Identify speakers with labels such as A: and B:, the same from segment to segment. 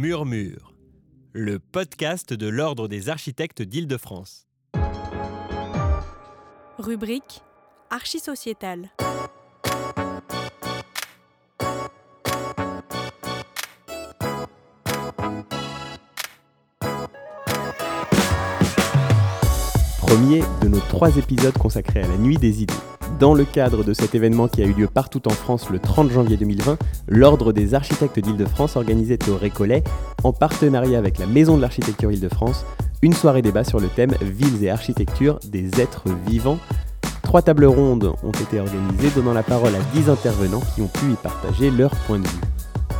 A: Murmure, le podcast de l'Ordre des architectes d'Île-de-France.
B: Rubrique Archisociétale.
C: Premier de nos trois épisodes consacrés à la Nuit des idées. Dans le cadre de cet événement qui a eu lieu partout en France le 30 janvier 2020, l'Ordre des architectes d'Île-de-France organisait au Récollet, en partenariat avec la Maison de l'architecture Île-de-France, une soirée débat sur le thème Villes et architecture des êtres vivants. Trois tables rondes ont été organisées, donnant la parole à dix intervenants qui ont pu y partager leur point de vue.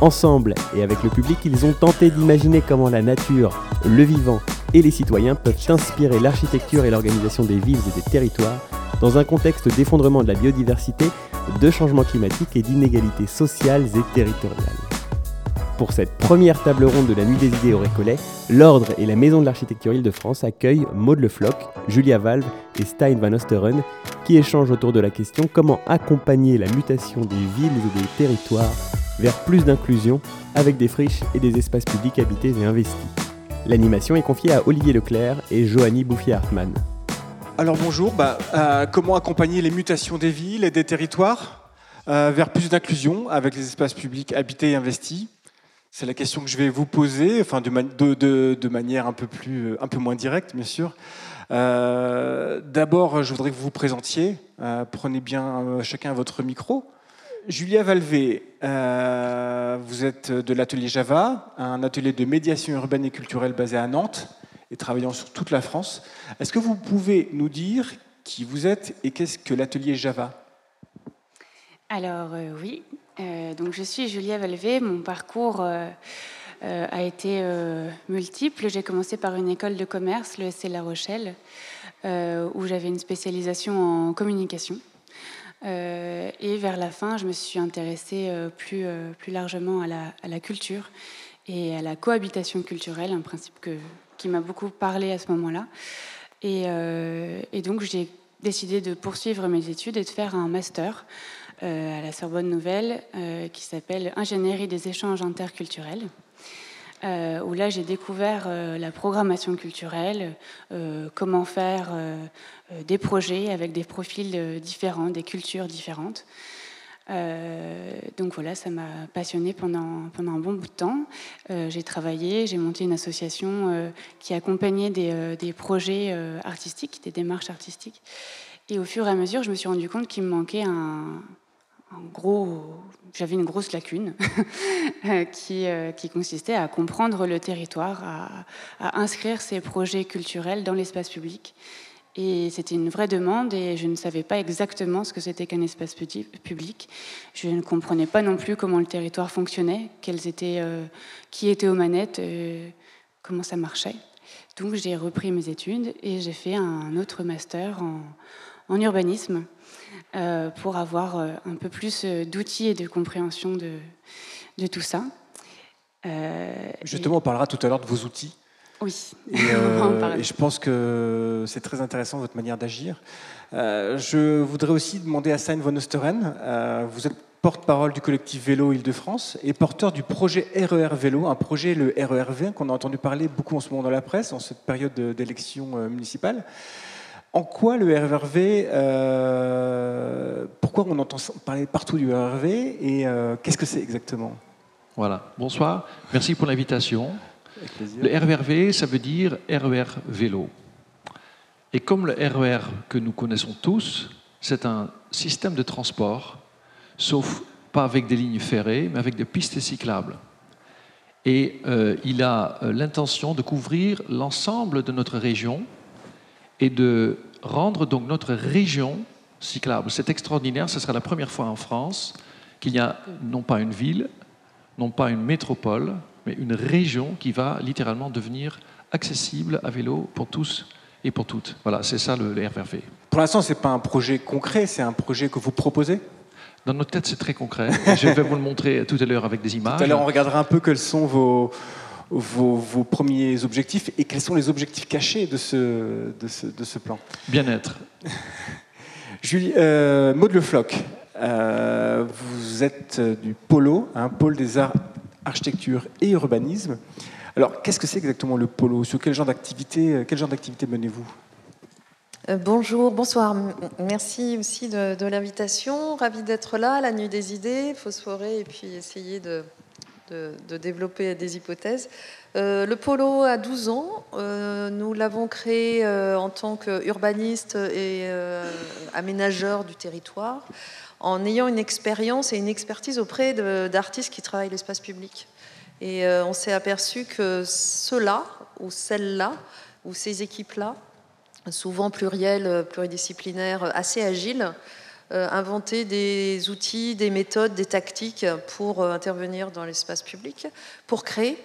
C: Ensemble et avec le public, ils ont tenté d'imaginer comment la nature, le vivant et les citoyens peuvent inspirer l'architecture et l'organisation des villes et des territoires dans un contexte d'effondrement de la biodiversité, de changement climatique et d'inégalités sociales et territoriales. Pour cette première table ronde de la Nuit des idées au Récollet, l'Ordre et la Maison de l'Architecture Île-de-France accueillent Maud Le Floch, Julia Valve et Stein Van Osteren, qui échangent autour de la question comment accompagner la mutation des villes et des territoires vers plus d'inclusion avec des friches et des espaces publics habités et investis? L'animation est confiée à Olivier Leclerc et Johanny Bouffier-Hartmann.
D: Alors bonjour, bah, euh, comment accompagner les mutations des villes et des territoires euh, vers plus d'inclusion avec les espaces publics habités et investis? C'est la question que je vais vous poser, enfin de, manière un peu, moins directe bien sûr. Euh, D'abord, je voudrais que vous vous présentiez. Prenez bien chacun votre micro. Julia Valvé, vous êtes de l'atelier Java, un atelier de médiation urbaine et culturelle basé à Nantes et travaillant sur toute la France. Est-ce que vous pouvez nous dire qui vous êtes et qu'est-ce que l'atelier Java?
E: Alors euh, oui, euh, donc je suis Julia Valvé. Mon parcours euh, a été multiple. J'ai commencé par une école de commerce, le SC La Rochelle, où j'avais une spécialisation en communication. Et vers la fin, je me suis intéressée plus, plus largement à la, à la culture et à la cohabitation culturelle, un principe que, qui m'a beaucoup parlé à ce moment-là. Et, euh, et, donc, j'ai décidé de poursuivre mes études et de faire un master euh, à la Sorbonne Nouvelle euh, qui s'appelle Ingénierie des échanges interculturels. Où là j'ai découvert la programmation culturelle, comment faire des projets avec des profils différents, des cultures différentes. Donc voilà, ça m'a passionnée pendant, pendant un bon bout de temps. j'ai travaillé, j'ai monté une association qui accompagnait des, des projets artistiques, des démarches artistiques. Et au fur et à mesure, je me suis rendu compte qu'il me manquait un, gros, j'avais une grosse lacune qui, euh, qui, consistait à comprendre le territoire, à inscrire ces projets culturels dans l'espace public. Et c'était une vraie demande et je ne savais pas exactement ce que c'était qu'un espace public. Je ne comprenais pas non plus comment le territoire fonctionnait, euh, qui était aux manettes, euh, comment ça marchait. Donc j'ai repris mes études et j'ai fait un autre master en, urbanisme euh, pour avoir un peu plus d'outils et de compréhension de, tout ça.
D: Justement, on parlera tout à l'heure de vos outils.
E: Oui,
D: et, euh, et je pense que c'est très intéressant votre manière d'agir. Euh, je voudrais aussi demander à Stein von Osteren, vous êtes porte-parole du collectif Vélo Île-de-France et porteur du projet RER Vélo, un projet, le RERV, qu'on a entendu parler beaucoup en ce moment dans la presse, en cette période d'élection municipale. En quoi le RERV, euh, pourquoi on entend parler partout du RERV et euh, qu'est-ce que c'est exactement?
F: Voilà, bonsoir, merci pour l'invitation. Le RERV, ça veut dire RER vélo. Et comme le RER que nous connaissons tous, c'est un système de transport, sauf pas avec des lignes ferrées, mais avec des pistes cyclables. Et euh, il a l'intention de couvrir l'ensemble de notre région, et de rendre donc notre région cyclable. C'est extraordinaire, ce sera la première fois en France qu'il y a non pas une ville, non pas une métropole, mais une région qui va littéralement devenir accessible à vélo pour tous et pour toutes. Voilà, c'est ça le, le RVRV.
D: Pour l'instant, ce n'est pas un projet concret, c'est un projet que vous proposez?
F: Dans notre tête, c'est très concret. Je vais vous le montrer tout à l'heure avec des images.
D: Tout à l'heure, on regardera un peu quels sont vos, vos, vos, premiers objectifs et quels sont les objectifs cachés de ce, de ce, de ce plan
F: Bien-être.
D: Julie, euh, Maud Le Floch, euh, vous êtes du Polo, un pôle des arts architecture et urbanisme. Alors, qu'est-ce que c'est exactement le polo? Sur quel genre d'activité, quel genre d'activité menez-vous?
G: Bonjour, bonsoir. Merci aussi de, l'invitation. Ravi d'être là, la nuit des idées, phosphorer et puis essayer de, développer des hypothèses. Euh, le polo a 12 ans. Euh, nous l'avons créé euh, en tant qu'urbaniste et aménageur du territoire, en ayant une expérience et une expertise auprès d'artistes qui travaillent l'espace public. Et on s'est aperçu que ceux-là, ou celles-là, ou ces équipes-là, souvent plurielles, pluridisciplinaires, assez agiles, inventaient des outils, des méthodes, des tactiques pour intervenir dans l'espace public, pour créer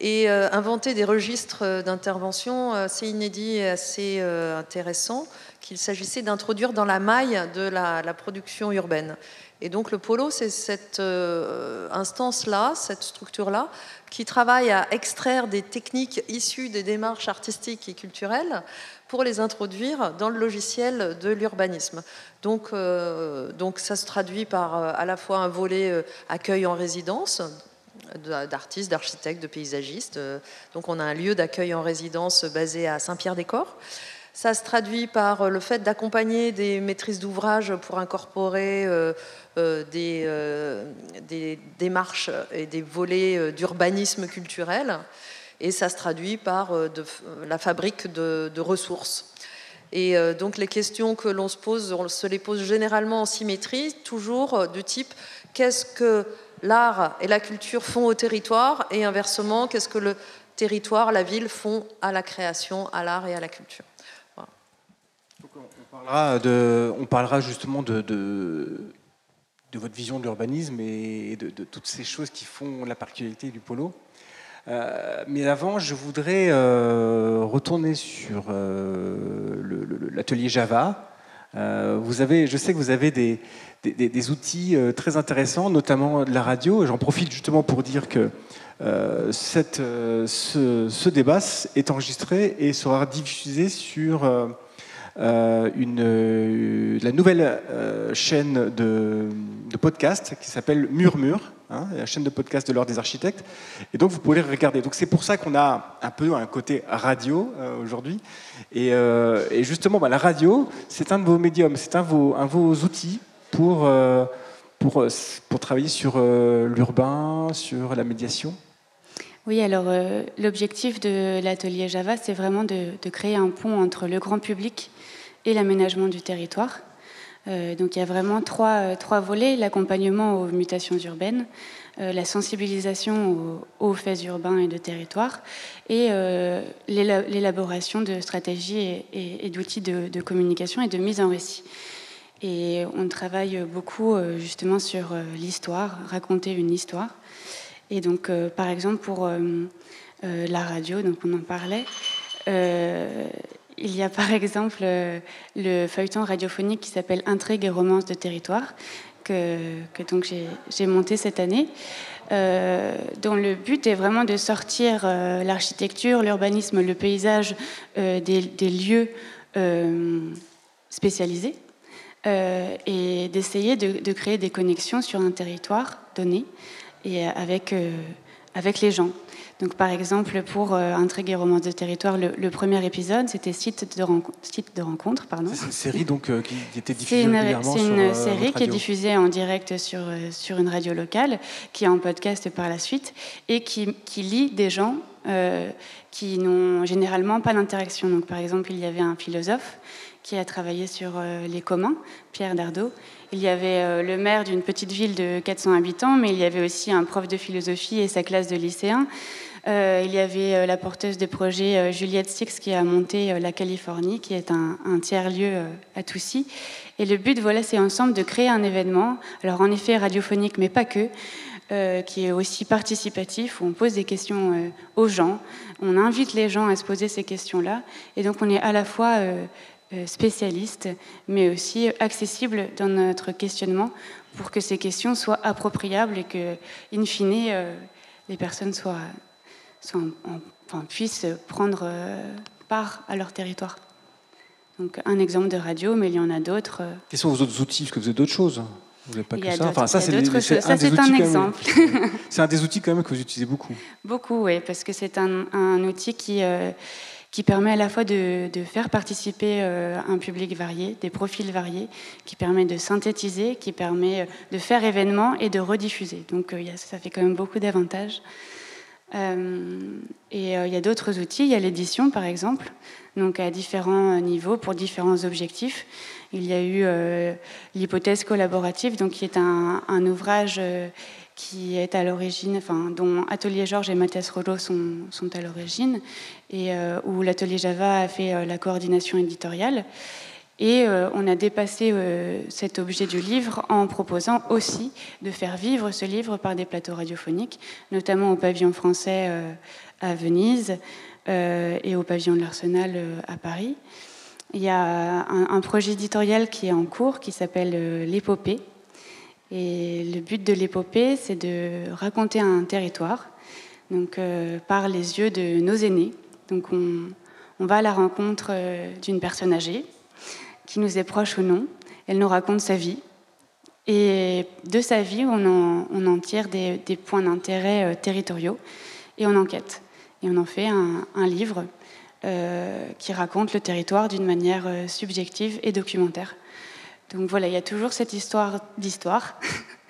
G: et euh, inventer des registres euh, d'intervention assez inédits et assez euh, intéressants qu'il s'agissait d'introduire dans la maille de la, production urbaine. Et donc le polo, c'est cette instance-là, cette structure-là, qui travaille à extraire des techniques issues des démarches artistiques et culturelles pour les introduire dans le logiciel de l'urbanisme. Donc, donc ça se traduit par à la fois un volet accueil en résidence, d'artistes, d'architectes, de paysagistes. Euh, donc on a un lieu d'accueil en résidence basé à Saint-Pierre-des-Corps. Ça se traduit par le fait d'accompagner des maîtrises d'ouvrage pour incorporer euh, euh, des, démarches et des volets d'urbanisme culturel. Et ça se traduit par la fabrique de, de ressources. Et donc les questions que l'on se pose, on se les pose généralement en symétrie, toujours du type qu'est-ce que l'art et la culture font au territoire? Et inversement, qu'est-ce que le territoire, la ville font à la création, à l'art et à la culture?
D: On, parlera justement de, votre vision de l'urbanisme et de, toutes ces choses qui font la particularité du polo. Euh, mais avant, je voudrais euh, retourner sur euh, l'atelier Java. je sais que vous avez des, outils très intéressants, notamment de la radio. J'en profite justement pour dire que ce, débat est enregistré et sera diffusé sur une, la nouvelle chaîne de, podcast qui s'appelle Murmure, hein, la chaîne de podcast de l'Ordre des architectes. Et donc vous pouvez regarder. Donc c'est pour ça qu'on a un peu un côté radio aujourd'hui. Et, justement, bah, la radio, c'est un de vos médiums, c'est un, de vos outils pour, euh, pour, euh, travailler sur euh, l'urbain, sur la médiation
E: oui, alors l'objectif de l'atelier Java, c'est vraiment de, créer un pont entre le grand public et l'aménagement du territoire. donc il y a vraiment trois, trois volets, l'accompagnement aux mutations urbaines, la sensibilisation aux, faits urbains et de territoire, et l'élaboration de stratégies et, d'outils de, communication et de mise en récit. Et on travaille beaucoup euh, justement sur euh, l'histoire, raconter une histoire. Et donc, euh, par exemple, pour la radio, donc on en parlait, il y a par exemple le feuilleton radiophonique qui s'appelle Intrigue et romance de territoire, que, j'ai monté cette année, dont le but est vraiment de sortir l'architecture, l'urbanisme, le paysage des, lieux spécialisés euh, et d'essayer de, créer des connexions sur un territoire donné et euh, avec les gens. Donc, par exemple, pour euh, Intrigue et romance de territoire, le, premier épisode, c'était site de, rencontre, site de rencontre. Pardon.
D: C'est une série donc, qui était diffusée régulièrement
E: une série qui est diffusée en direct sur, sur une radio locale, qui est en podcast par la suite, et qui, qui lie des gens qui n'ont généralement pas d'interaction. Donc, par exemple, il y avait un philosophe qui a travaillé sur euh, les communs, Pierre Dardot. Il y avait euh, le maire d'une petite ville de 400 habitants, mais il y avait aussi un prof de philosophie et sa classe de lycéens. Euh, il y avait la porteuse des projets Juliette Six qui a monté la Californie, qui est un, tiers-lieu à Toussy. Et le but, voilà, c'est ensemble de créer un événement, alors en effet radiophonique, mais pas que, qui est aussi participatif, où on pose des questions aux gens, on invite les gens à se poser ces questions-là, et donc on est à la fois euh, spécialiste, mais aussi accessible dans notre questionnement pour que ces questions soient appropriables et que, in fine, euh, les personnes soient, enfin, puissent prendre euh, part à leur territoire. Donc un exemple de radio, mais il y en a d'autres.
D: Quels sont vos autres outils? Est-ce que vous avez d'autres choses Vous n'avez pas que ça. Enfin, ça, c'est
E: un
D: même-
E: exemple.
D: C'est un des outils quand même que vous utilisez beaucoup.
E: Beaucoup, oui, parce que c'est un, un outil qui, euh, qui permet à la fois de, de faire participer euh, un public varié, des profils variés, qui permet de synthétiser, qui permet euh, de faire événement et de rediffuser. Donc euh, ça fait quand même beaucoup d'avantages. Euh, et euh, il y a d'autres outils, il y a l'édition par exemple, donc à différents niveaux pour différents objectifs. Il y a eu euh, l'hypothèse collaborative, donc qui est un, ouvrage qui est à l'origine, enfin, dont Atelier Georges et Mathias Rollo sont, à l'origine, et où l'Atelier Java a fait la coordination éditoriale. Et euh, on a dépassé euh, cet objet du livre en proposant aussi de faire vivre ce livre par des plateaux radiophoniques, notamment au pavillon français euh, à Venise et au pavillon de l'Arsenal à Paris. Il y a un, projet éditorial qui est en cours qui s'appelle L'épopée. Et le but de l'épopée, c'est de raconter un territoire donc, par les yeux de nos aînés. Donc on, va à la rencontre d'une personne âgée qui nous est proche ou non. Elle nous raconte sa vie. Et de sa vie, on en, tire des, points d'intérêt euh, territoriaux et on enquête. Et on en fait un, livre euh, qui raconte le territoire d'une manière euh, subjective et documentaire. Donc voilà, il y a toujours cette histoire d'histoire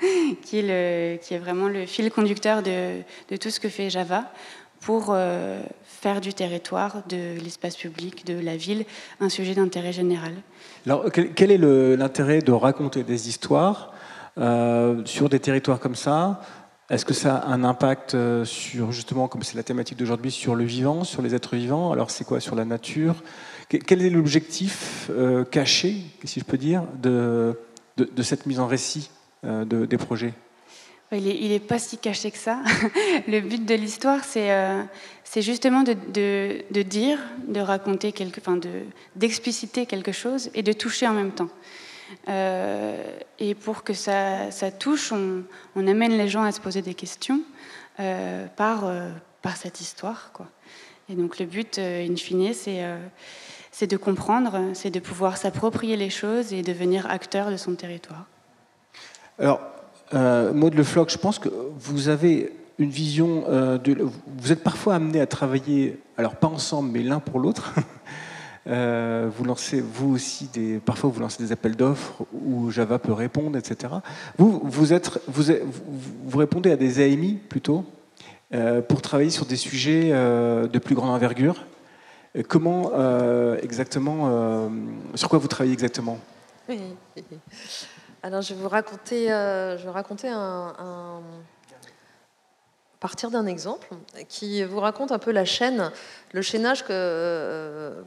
E: qui, est vraiment le fil conducteur de tout ce que fait Java pour euh, faire du territoire, de l'espace public, de la ville, un sujet d'intérêt général.
D: Alors, quel, est l'intérêt de raconter des histoires euh, sur des territoires comme ça? Est-ce que ça a un impact euh, sur, justement, comme c'est la thématique d'aujourd'hui, sur le vivant, sur les êtres vivants? Alors, c'est quoi Sur la nature? Que- Quel est l'objectif caché, si je peux dire, de, de, cette mise en récit de- des projets?
E: Il n'est pas si caché que ça. Le but de l'histoire, c'est euh, justement de, dire, de raconter, quelque, enfin de- d'expliciter quelque chose et de toucher en même temps. Euh, et pour que ça, touche, on, amène les gens à se poser des questions euh, par, cette histoire. Quoi. Et donc le but, in fine, c'est de comprendre, c'est de pouvoir s'approprier les choses et devenir acteur de son territoire.
D: Alors, euh, Maud Le Floch, je pense que vous avez une vision euh, de. Vous êtes parfois amené à travailler, alors pas ensemble, mais l'un pour l'autre. Euh, vous lancez, vous aussi, des, parfois vous lancez des appels d'offres où Java peut répondre, etc. Vous, vous, êtes, vous, vous- répondez à des AMI plutôt euh, pour travailler sur des sujets de plus grande envergure. Comment exactement, sur quoi vous travaillez exactement?
G: Oui. Alors, je vais vous raconter, euh, je vais raconter un, partir d'un exemple qui vous raconte un peu la chaîne, le chaînage que, euh,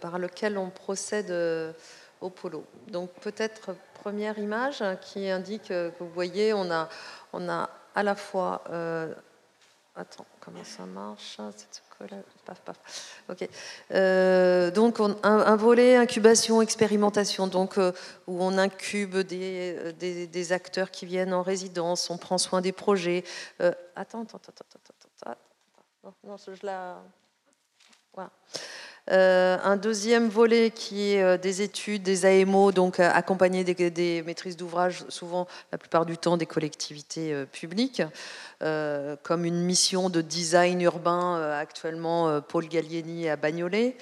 G: par lequel on procède euh, au polo. Donc, peut-être première image qui indique que vous voyez, on a, on a à la fois. Attends, comment ça marche collage Paf, paf. Ok. Euh, donc, on- un, volet incubation, expérimentation, donc euh, où on incube des, euh, des, des acteurs qui viennent en résidence, on prend soin des projets. Euh, attends, attends, attends, attends, attends, attends. Non, non, je la. Voilà. Euh, un deuxième volet qui est euh, des études, des AMO, donc euh, accompagner des, maîtrises d'ouvrage, souvent la plupart du temps des collectivités publiques, comme une mission de design urbain actuellement Paul Gallieni à Bagnolet.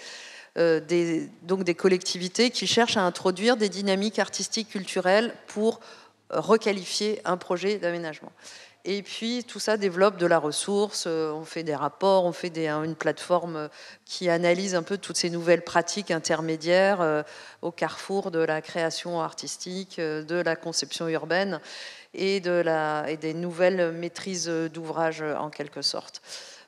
G: Des, donc des collectivités qui cherchent à introduire des dynamiques artistiques culturelles pour requalifier un projet d'aménagement. Et puis tout ça développe de la ressource, euh, on fait des rapports, on fait une plateforme euh, qui analyse un peu toutes ces nouvelles pratiques intermédiaires euh, au carrefour de la création artistique, de la conception urbaine et, des nouvelles maîtrises d'ouvrage en quelque sorte.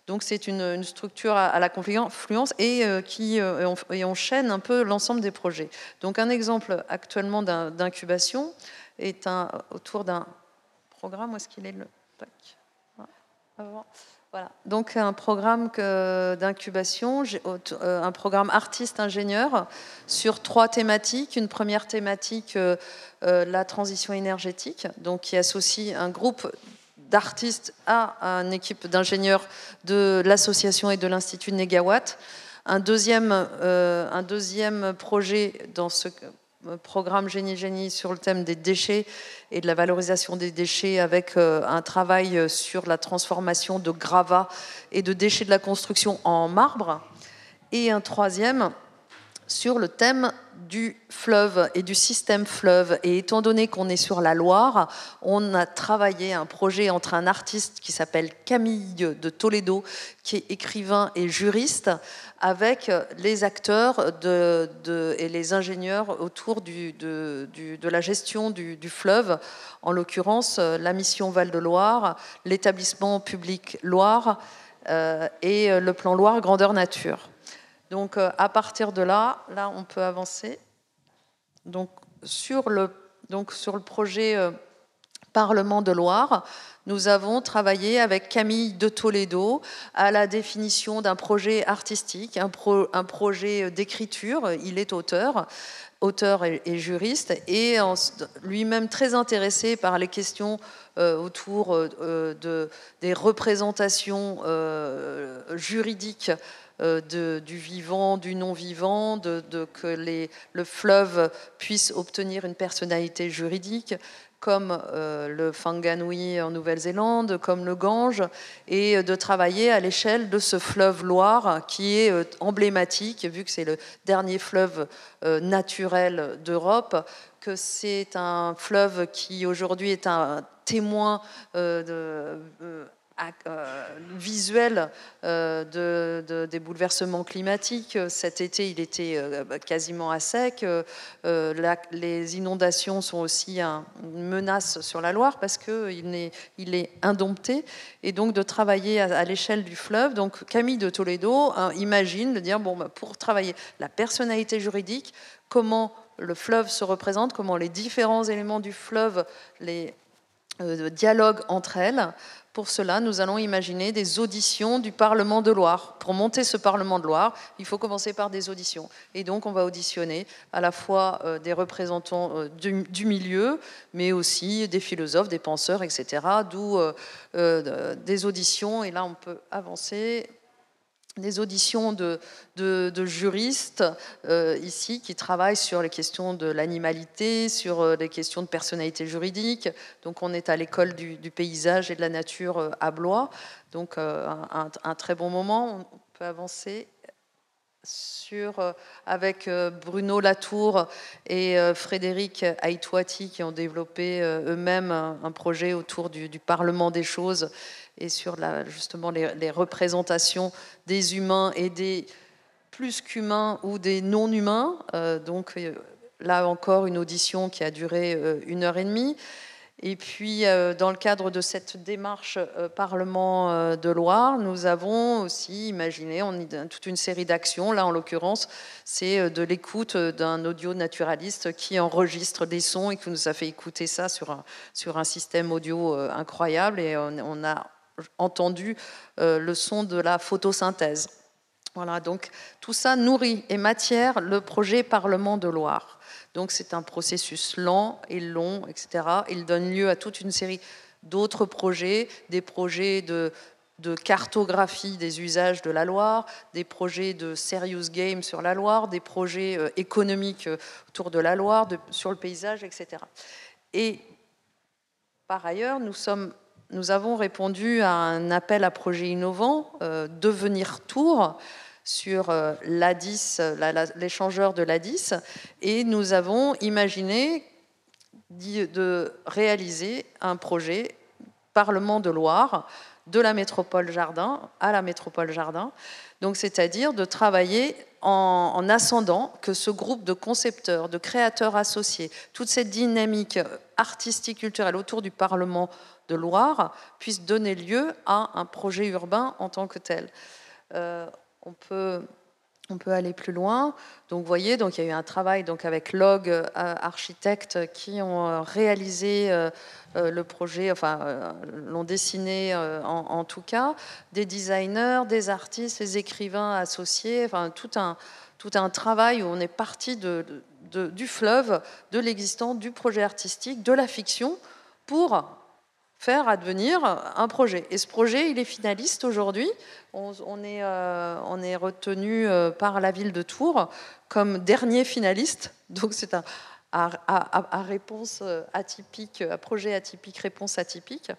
G: Donc c'est une, structure à, la confluence et qui et on, et chaîne un peu l'ensemble des projets. Donc un exemple actuellement d'incubation est autour d'un programme. Où est-ce qu'il est le. Voilà. Donc un programme d'incubation, euh, un programme artiste-ingénieur sur trois thématiques. Une première thématique, euh, euh, la transition énergétique, donc qui associe un groupe d'artistes à une équipe d'ingénieurs de l'association et de l'Institut Négawatt. Un euh, un deuxième projet dans ce, programme Génie Génie sur le thème des déchets et de la valorisation des déchets avec un travail sur la transformation de gravats et de déchets de la construction en marbre. Et un troisième sur le thème du fleuve et du système fleuve. Et étant donné qu'on est sur la Loire, on a travaillé un projet entre un artiste qui s'appelle Camille de Toledo, qui est écrivain et juriste, avec les acteurs et les ingénieurs autour de, la gestion du, du fleuve, en l'occurrence la mission Val-de-Loire, l'établissement public Loire euh, et le plan Loire Grandeur Nature. Donc euh, à partir de là, là on peut avancer. Donc sur le, donc, sur le projet euh, Parlement de Loire, nous avons travaillé avec Camille de Toledo à la définition d'un projet artistique, un, un projet d'écriture. Il est auteur, auteur et, juriste, et lui-même très intéressé par les questions euh, autour de, des représentations juridiques euh, du vivant, du non-vivant, de, que le fleuve puisse obtenir une personnalité juridique, comme euh, le Fanganui en Nouvelle-Zélande, comme le Gange, et de travailler à l'échelle de ce fleuve Loire qui est euh, emblématique, vu que c'est le dernier fleuve naturel d'Europe, que c'est un fleuve qui aujourd'hui est un témoin de euh, visuel euh, de, des bouleversements climatiques. Cet été, il était euh, quasiment à sec. les inondations sont aussi une menace sur la Loire parce qu'il est, il est indompté. Et donc de travailler à, l'échelle du fleuve. Donc Camille de Toledo hein, imagine de dire, bon, bah, pour travailler la personnalité juridique, comment le fleuve se représente, comment les différents éléments du fleuve, les dialoguent entre elles, pour cela, nous allons imaginer des auditions du Parlement de Loire. Pour monter ce Parlement de Loire, il faut commencer par des auditions. Et donc, on va auditionner à la fois euh, des représentants euh, du, milieu, mais aussi des philosophes, des penseurs, etc. D'où euh, des auditions. Et là, on peut avancer des auditions de, juristes euh, ici qui travaillent sur les questions de l'animalité, sur euh, les questions de personnalité juridique. Donc on est à l'école du, paysage et de la nature euh, à Blois. Donc un, très bon moment. On peut avancer avec Bruno Latour et Frédéric Aitouati qui ont développé eux-mêmes un projet autour du, Parlement des choses et sur justement les, représentations des humains et des plus qu'humains ou des non-humains. donc là encore une audition qui a duré une heure et demie. Et puis, euh, dans le cadre de cette démarche euh, Parlement euh, de Loire, nous avons aussi imaginé toute une série d'actions. Là, en l'occurrence, c'est de l'écoute d'un audio naturaliste qui enregistre des sons et qui nous a fait écouter ça sur un, sur un système audio incroyable. Et on, a entendu le son de la photosynthèse. Voilà, donc tout ça nourrit et matière le projet Parlement de Loire. Donc c'est un processus lent et long, etc. Il donne lieu à toute une série d'autres projets, des projets de, cartographie des usages de la Loire, des projets de serious game sur la Loire, des projets euh, économiques euh, autour de la Loire, sur le paysage, etc. Et par ailleurs, nous, sommes, nous avons répondu à un appel à projets innovants, euh, Devenir Tour, sur euh, l'ADIS, l'échangeur de l'ADIS, et nous avons imaginé de réaliser un projet Parlement de Loire de la métropole Jardin à la métropole Jardin, donc c'est-à-dire de travailler en, ascendant que ce groupe de concepteurs, de créateurs associés, toute cette dynamique artistique culturelle autour du Parlement de Loire puisse donner lieu à un projet urbain en tant que tel. Euh, on peut, on peut aller plus loin. Donc, vous voyez, donc, il y a eu un travail donc, avec Log euh, Architectes qui ont euh, réalisé le projet, enfin, l'ont dessiné en, tout cas, des designers, des artistes, des écrivains associés, enfin, tout un, tout un travail où on est parti de, du fleuve, de l'existant, du projet artistique, de la fiction, pour faire advenir un projet. Et ce projet, il est finaliste aujourd'hui. On, est, euh, on est retenu euh, par la ville de Tours comme dernier finaliste. Donc c'est un, réponse atypique, projet atypique, réponse atypique.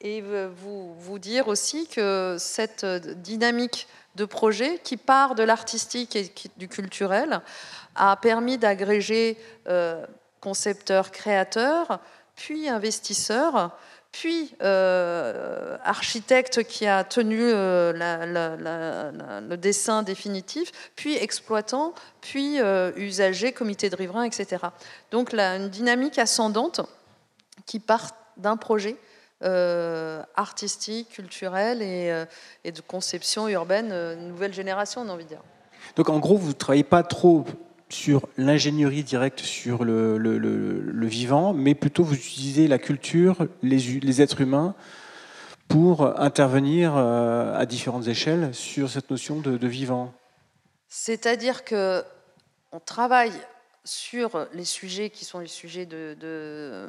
G: Et vous, vous dire aussi que cette dynamique de projet qui part de l'artistique et du culturel a permis d'agréger concepteurs, créateurs, puis investisseurs, puis euh, architecte qui a tenu euh, le dessin définitif, puis exploitant, puis euh, usager, comité de riverains, etc. Donc une dynamique ascendante qui part d'un projet artistique, culturel et, et, de conception urbaine, nouvelle génération, on a envie de dire.
D: Donc en gros, vous ne travaillez pas trop sur l'ingénierie directe sur le, vivant, mais plutôt vous utilisez la culture, les, êtres humains, pour intervenir euh, à différentes échelles sur cette notion de, de vivant.
G: C'est-à-dire que on travaille sur les sujets qui sont les sujets de,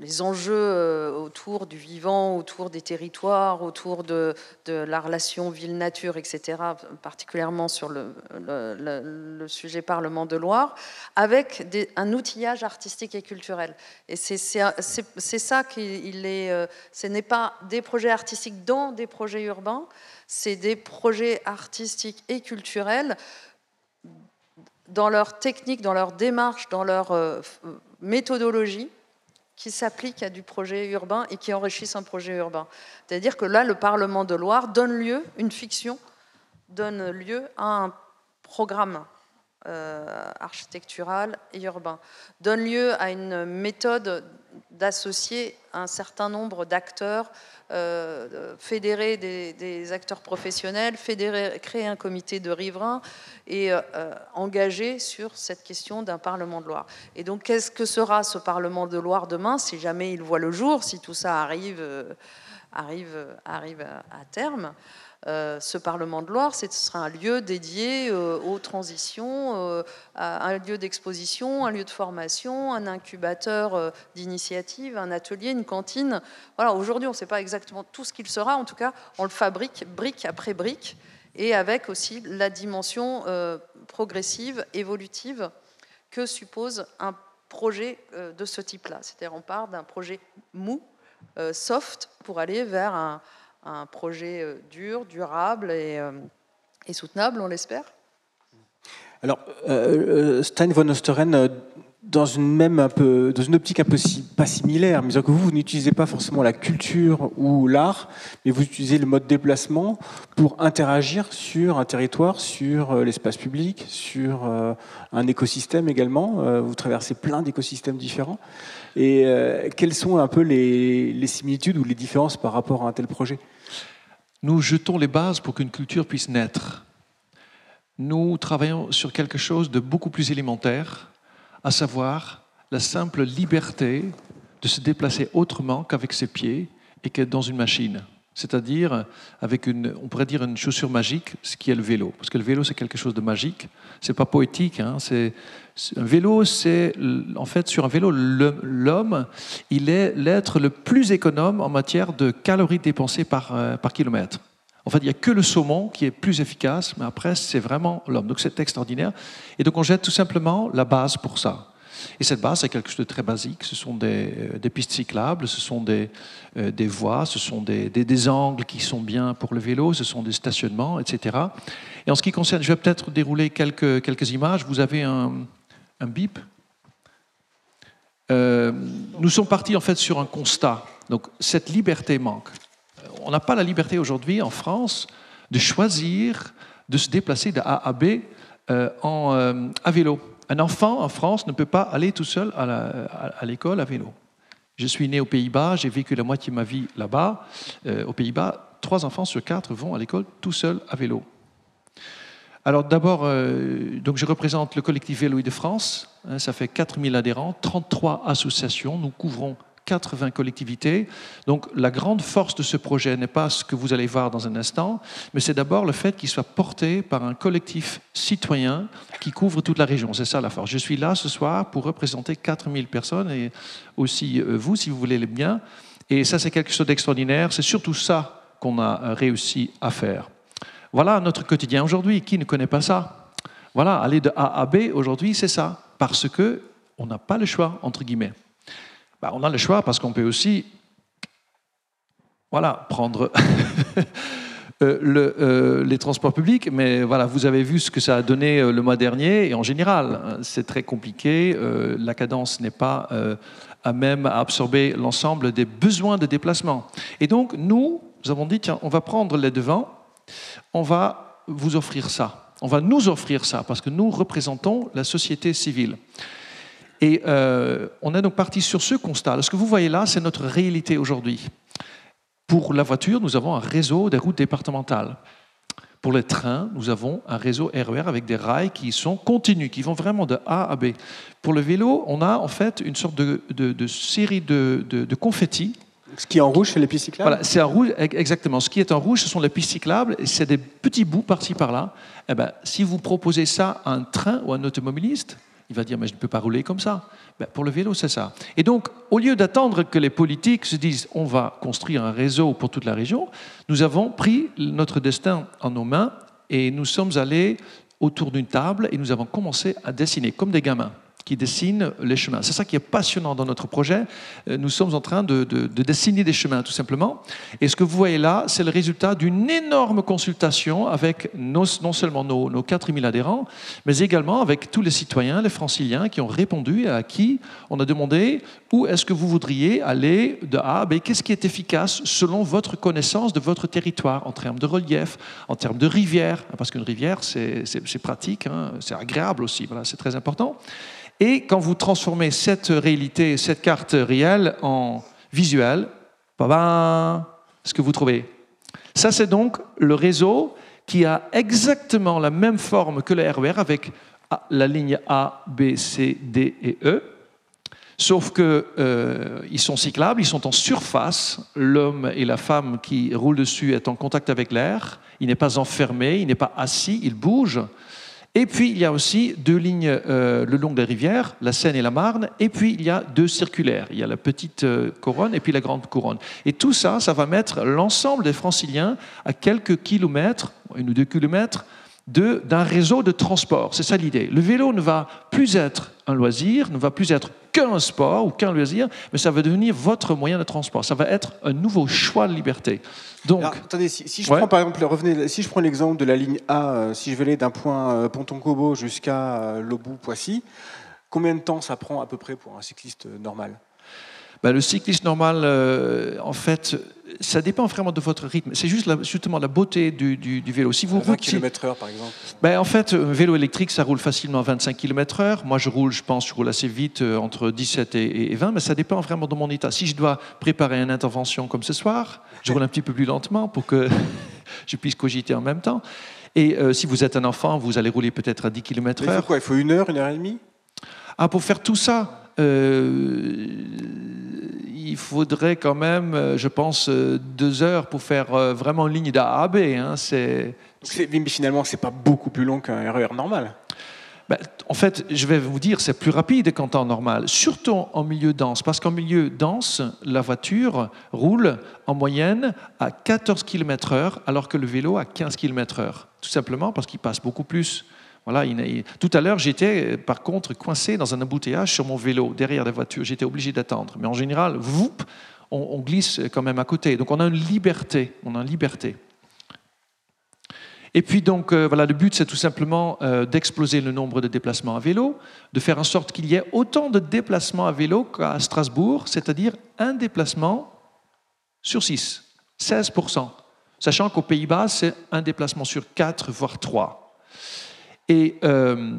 G: les enjeux euh, autour du vivant, autour des territoires, autour de, la relation ville-nature, etc., particulièrement sur le, sujet Parlement de Loire, avec un outillage artistique et culturel. Et c'est ça qu'il est. Euh, ce n'est pas des projets artistiques dans des projets urbains, c'est des projets artistiques et culturels dans leur technique, dans leur démarche, dans leur euh, méthodologie qui s'appliquent à du projet urbain et qui enrichissent un projet urbain. C'est-à-dire que là, le Parlement de Loire donne lieu, une fiction donne lieu à un programme euh, architectural et urbain, donne lieu à une méthode d'associer un certain nombre d'acteurs, euh, fédérer des, acteurs professionnels, créer un comité de riverains et euh, engager sur cette question d'un Parlement de Loire. Et donc, qu'est-ce que sera ce Parlement de Loire demain, si jamais il voit le jour, si tout ça arrive, arrive, arrive à terme? Euh, ce Parlement de Loire, ce sera un lieu dédié euh, aux transitions, euh, un lieu d'exposition, un lieu de formation, un incubateur d'initiative, un atelier, une cantine. Voilà, aujourd'hui, on ne sait pas exactement tout ce qu'il sera. En tout cas, on le fabrique brique après brique et avec aussi la dimension progressive, évolutive que suppose un projet de ce type-là. C'est-à-dire, on part d'un projet mou, soft, pour aller vers un un projet euh, dur, durable euh, et, soutenable, on l'espère
D: Alors, euh, Stein von Osteren, dans une même un peu, dans une optique un peu pas similaire, mais que vous, vous n'utilisez pas forcément la culture ou l'art, mais vous utilisez le mode déplacement pour interagir sur un territoire, sur l'espace public, sur un écosystème également. Vous traversez plein d'écosystèmes différents. Et quelles sont un peu les similitudes ou les différences par rapport à un tel projet?
F: Nous jetons les bases pour qu'une culture puisse naître. Nous travaillons sur quelque chose de beaucoup plus élémentaire, à savoir la simple liberté de se déplacer autrement qu'avec ses pieds et qu'être dans une machine. C'est-à-dire avec une, on pourrait dire une chaussure magique, ce qui est le vélo. Parce que le vélo, c'est quelque chose de magique. C'est pas poétique. Hein. c'est, un vélo, c'est en fait sur un vélo, l'homme, il est l'être le plus économe en matière de calories dépensées par, euh, par kilomètre. En fait, il n'y a que le saumon qui est plus efficace, mais après, c'est vraiment l'homme. Donc, c'est extraordinaire. Et donc, on jette tout simplement la base pour ça. Et cette base, c'est quelque chose de très basique. Ce sont des, euh, pistes cyclables, ce sont des, euh, voies, ce sont des, angles qui sont bien pour le vélo, ce sont des stationnements, etc. Et en ce qui concerne, je vais peut-être dérouler quelques, images. Vous avez un, un bip. Euh, nous sommes partis en fait sur un constat. Donc cette liberté manque. On n'a pas la liberté aujourd'hui en France de choisir de se déplacer de A à B en, à vélo. Un enfant en France ne peut pas aller tout seul à l'école à, vélo. Je suis né aux Pays-Bas, j'ai vécu la moitié de ma vie là-bas. Euh, aux Pays-Bas, trois enfants sur quatre vont à l'école tout seuls à vélo. Alors d'abord, euh, donc je représente le collectif Vélo de France. Hein, ça fait 4000 adhérents, 33 associations. Nous couvrons 80 collectivités. Donc la grande force de ce projet n'est pas ce que vous allez voir dans un instant, mais c'est d'abord le fait qu'il soit porté par un collectif citoyen qui couvre toute la région. C'est ça la force. Je suis là ce soir pour représenter 4000 personnes et aussi euh, vous, si vous voulez le bien. Et ça, c'est quelque chose d'extraordinaire. C'est surtout ça qu'on a euh, réussi à faire. Voilà notre quotidien aujourd'hui. Qui ne connaît pas ça? Voilà, aller de A à B aujourd'hui, c'est ça. Parce que on n'a pas le choix, entre guillemets. Bah, on a le choix parce qu'on peut aussi voilà, prendre euh, euh, les transports publics, mais voilà, vous avez vu ce que ça a donné euh, le mois dernier, et en général, c'est très compliqué, la cadence n'est pas à même à absorber l'ensemble des besoins de déplacement. Et donc, nous, nous avons dit, tiens, on va prendre les devants, on va vous offrir ça, on va nous offrir ça, parce que nous représentons la société civile. Et on est donc parti sur ce constat. Ce que vous voyez là, c'est notre réalité aujourd'hui. Pour la voiture, nous avons un réseau des routes départementales. Pour les trains, nous avons un réseau RER e avec des rails qui sont continus, qui vont vraiment de A à B. Pour le vélo, on a en fait une sorte de, série de, de, confettis
D: ce qui est en rouge, c'est les pistes cyclables
F: Voilà, c'est en rouge, exactement. Ce qui est en rouge, ce sont les pistes cyclables, et c'est des petits bouts par-ci par-là. Eh ben, si vous proposez ça à un train ou à un automobiliste, il va dire, mais je ne peux pas rouler comme ça. Ben, pour le vélo, c'est ça. Et donc, au lieu d'attendre que les politiques se disent, on va construire un réseau pour toute la région, nous avons pris notre destin en nos mains et nous sommes allés autour d'une table et nous avons commencé à dessiner comme des gamins qui dessine les chemins. C'est ça qui est passionnant dans notre projet. Euh, nous sommes en train de, dessiner des chemins, tout simplement. Et ce que vous voyez là, c'est le résultat d'une énorme consultation avec non seulement nos, nos 4000 adhérents, mais également avec tous les citoyens, les franciliens, qui ont répondu et à qui on a demandé où est-ce que vous voudriez aller de A à B, qu'est-ce qui est efficace selon votre connaissance de votre territoire, en termes de relief, en termes de rivière, parce qu'une rivière, c'est pratique, hein, c'est agréable aussi, voilà, c'est très important. Et quand vous transformez cette réalité, cette carte réelle en visuel, ce que vous trouvez Ça, c'est donc le réseau qui a exactement la même forme que le RER avec la ligne A, B, C, D et E. Sauf qu'ils euh, sont cyclables, ils sont en surface. L'homme et la femme qui roulent dessus est en contact avec l'air. Il n'est pas enfermé, il n'est pas assis, il bouge. Et puis, il y a aussi deux lignes euh, le long des rivières, la Seine et la Marne, et puis il y a deux circulaires. Il y a la petite euh, couronne et puis la grande couronne. Et tout ça, ça va mettre l'ensemble des franciliens à quelques kilomètres, une ou deux kilomètres, d'un réseau de transport. C'est ça l'idée. Le vélo ne va plus être un loisir, ne va plus être qu'un sport ou qu'un loisir, mais ça va devenir votre moyen de transport. Ça va être un nouveau choix de liberté.
D: Donc, attendez, si, je prends par exemple, revenez, si je prends l'exemple de la ligne A, euh, si je vais aller d'un point euh, Ponton-Cobo jusqu'à euh, Lobou-Poissy, combien de temps ça prend à peu près pour un cycliste normal?
F: Ben, le cycliste normal, en fait, ça dépend vraiment de votre rythme. C'est juste justement la beauté du, vélo.
D: Si vous 20 km/h, par exemple
F: ben, En fait, un vélo électrique, ça roule facilement à 25 km/h. Moi, je roule, je pense, je roule assez vite, euh, entre 17 et, 20, mais ça dépend vraiment de mon état. Si je dois préparer une intervention comme ce soir, je roule un petit peu plus lentement pour que je puisse cogiter en même temps. Et euh, si vous êtes un enfant, vous allez rouler peut-être à 10 km/h.
D: Il faut quoi? Il faut une heure, une heure et demie?
F: Ah, pour faire tout ça euh, il faudrait quand même, euh, je pense, euh, deux heures pour faire vraiment une ligne d'A à B. Hein.
D: C'est... Mais finalement, c'est pas beaucoup plus long qu'un RER e normal.
F: Ben, en fait, je vais vous dire, c'est plus rapide qu'en temps normal, surtout en milieu dense, parce qu'en milieu dense, la voiture roule en moyenne à 14 km/h, alors que le vélo à 15 km/h. Tout simplement parce qu'il passe beaucoup plus tout à l'heure, j'étais par contre coincé dans un embouteillage sur mon vélo, derrière la voiture. J'étais obligé d'attendre. Mais en général, on, glisse quand même à côté. Donc on a une liberté. On a une liberté. Et puis donc, euh, voilà, le but, c'est tout simplement euh, d'exploser le nombre de déplacements à vélo, de faire en sorte qu'il y ait autant de déplacements à vélo qu'à Strasbourg, c'est-à-dire un déplacement sur six, 16%. Sachant qu'aux Pays-Bas, c'est un déplacement sur quatre, voire trois. Et euh,